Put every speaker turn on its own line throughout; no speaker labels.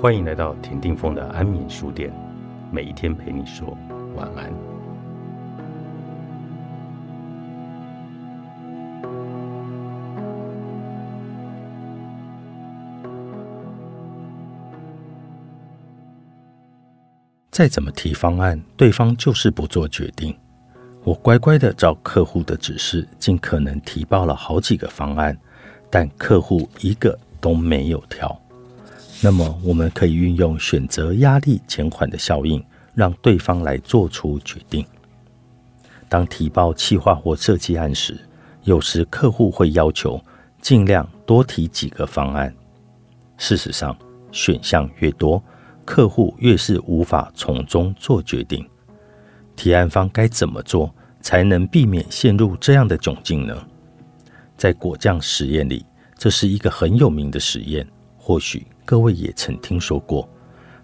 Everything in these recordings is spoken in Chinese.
欢迎来到田定峰的安眠书店，每一天陪你说晚安。再怎么提方案，对方就是不做决定。我乖乖的照客户的指示，尽可能提报了好几个方案，但客户一个都没有挑。那么，我们可以运用选择压力减缓的效应，让对方来做出决定。当提报企划或设计案时，有时客户会要求尽量多提几个方案。事实上，选项越多，客户越是无法从中做决定。提案方该怎么做才能避免陷入这样的窘境呢？在果酱实验里，这是一个很有名的实验，或许各位也曾听说过。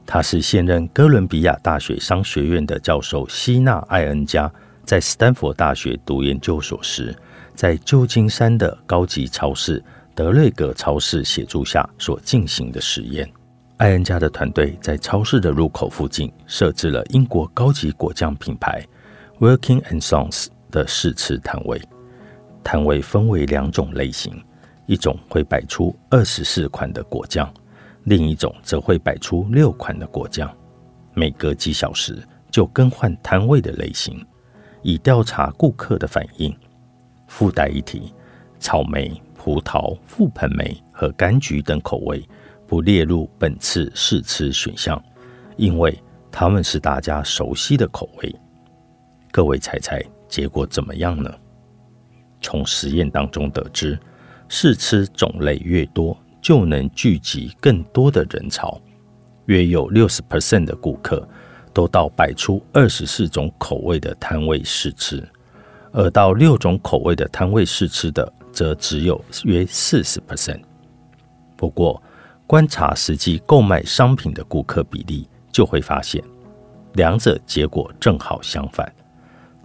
他是现任哥伦比亚大学商学院的教授希纳艾恩加，在斯坦福大学读研究所时，在旧金山的高级超市德瑞格超市协助下所进行的实验。艾恩家的团队在超市的入口附近设置了英国高级果酱品牌 Working and Sons 的试吃摊位。摊位分为两种类型，一种会摆出二十四款的果酱，另一种则会摆出六款的果酱。每隔几小时就更换摊位的类型，以调查顾客的反应。附带一提：草莓、葡萄、覆盆莓和柑橘等口味。不列入本次试吃选项，因为它们是大家熟悉的口味。各位猜猜结果怎么样呢？从实验当中得知，试吃种类越多，就能聚集更多的人潮。约有六十 percent 的顾客都到摆出二十四种口味的摊位试吃，而到六种口味的摊位试吃的，则只有约四十 percent。不过，观察实际购买商品的顾客比例，就会发现，两者结果正好相反。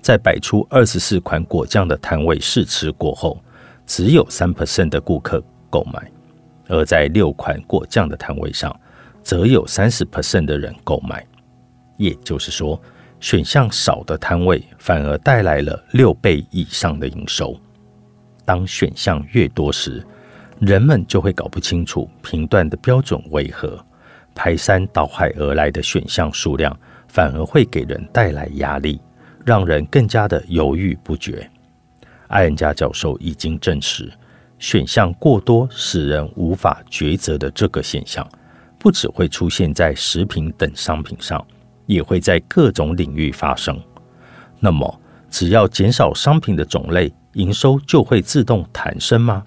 在摆出二十四款果酱的摊位试吃过后，只有三 percent 的顾客购买；而在六款果酱的摊位上，则有三十 percent 的人购买。也就是说，选项少的摊位反而带来了六倍以上的营收。当选项越多时，人们就会搞不清楚评断的标准为何，排山倒海而来的选项数量反而会给人带来压力，让人更加的犹豫不决。艾恩加教授已经证实，选项过多使人无法抉择的这个现象，不只会出现在食品等商品上，也会在各种领域发生。那么，只要减少商品的种类，营收就会自动弹升吗？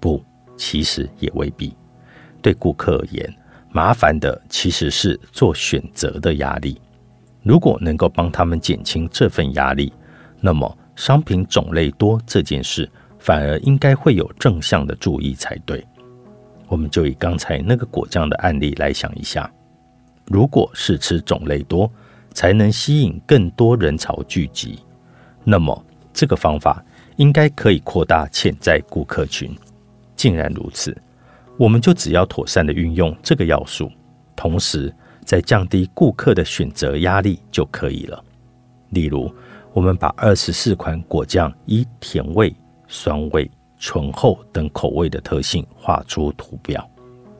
不，其实也未必。对顾客而言，麻烦的其实是做选择的压力。如果能够帮他们减轻这份压力，那么商品种类多这件事反而应该会有正向的注意才对。我们就以刚才那个果酱的案例来想一下：如果试吃种类多才能吸引更多人潮聚集，那么这个方法应该可以扩大潜在顾客群。竟然如此，我们就只要妥善的运用这个要素，同时再降低顾客的选择压力就可以了。例如，我们把二十四款果酱以甜味、酸味、醇厚等口味的特性画出图表，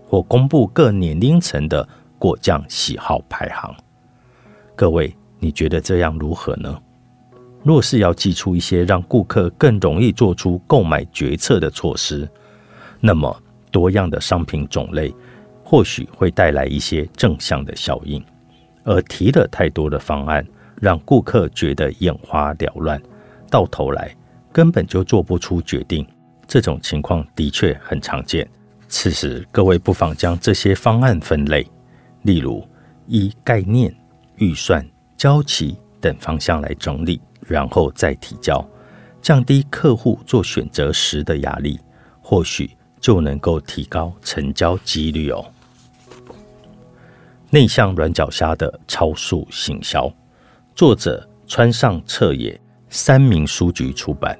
或公布各年龄层的果酱喜好排行。各位，你觉得这样如何呢？若是要寄出一些让顾客更容易做出购买决策的措施。那么多样的商品种类，或许会带来一些正向的效应，而提了太多的方案，让顾客觉得眼花缭乱，到头来根本就做不出决定。这种情况的确很常见。此时，各位不妨将这些方案分类，例如依概念、预算、交期等方向来整理，然后再提交，降低客户做选择时的压力，或许。就能够提高成交几率哦。内向软脚虾的超速行销，作者川上彻也，三明书局出版。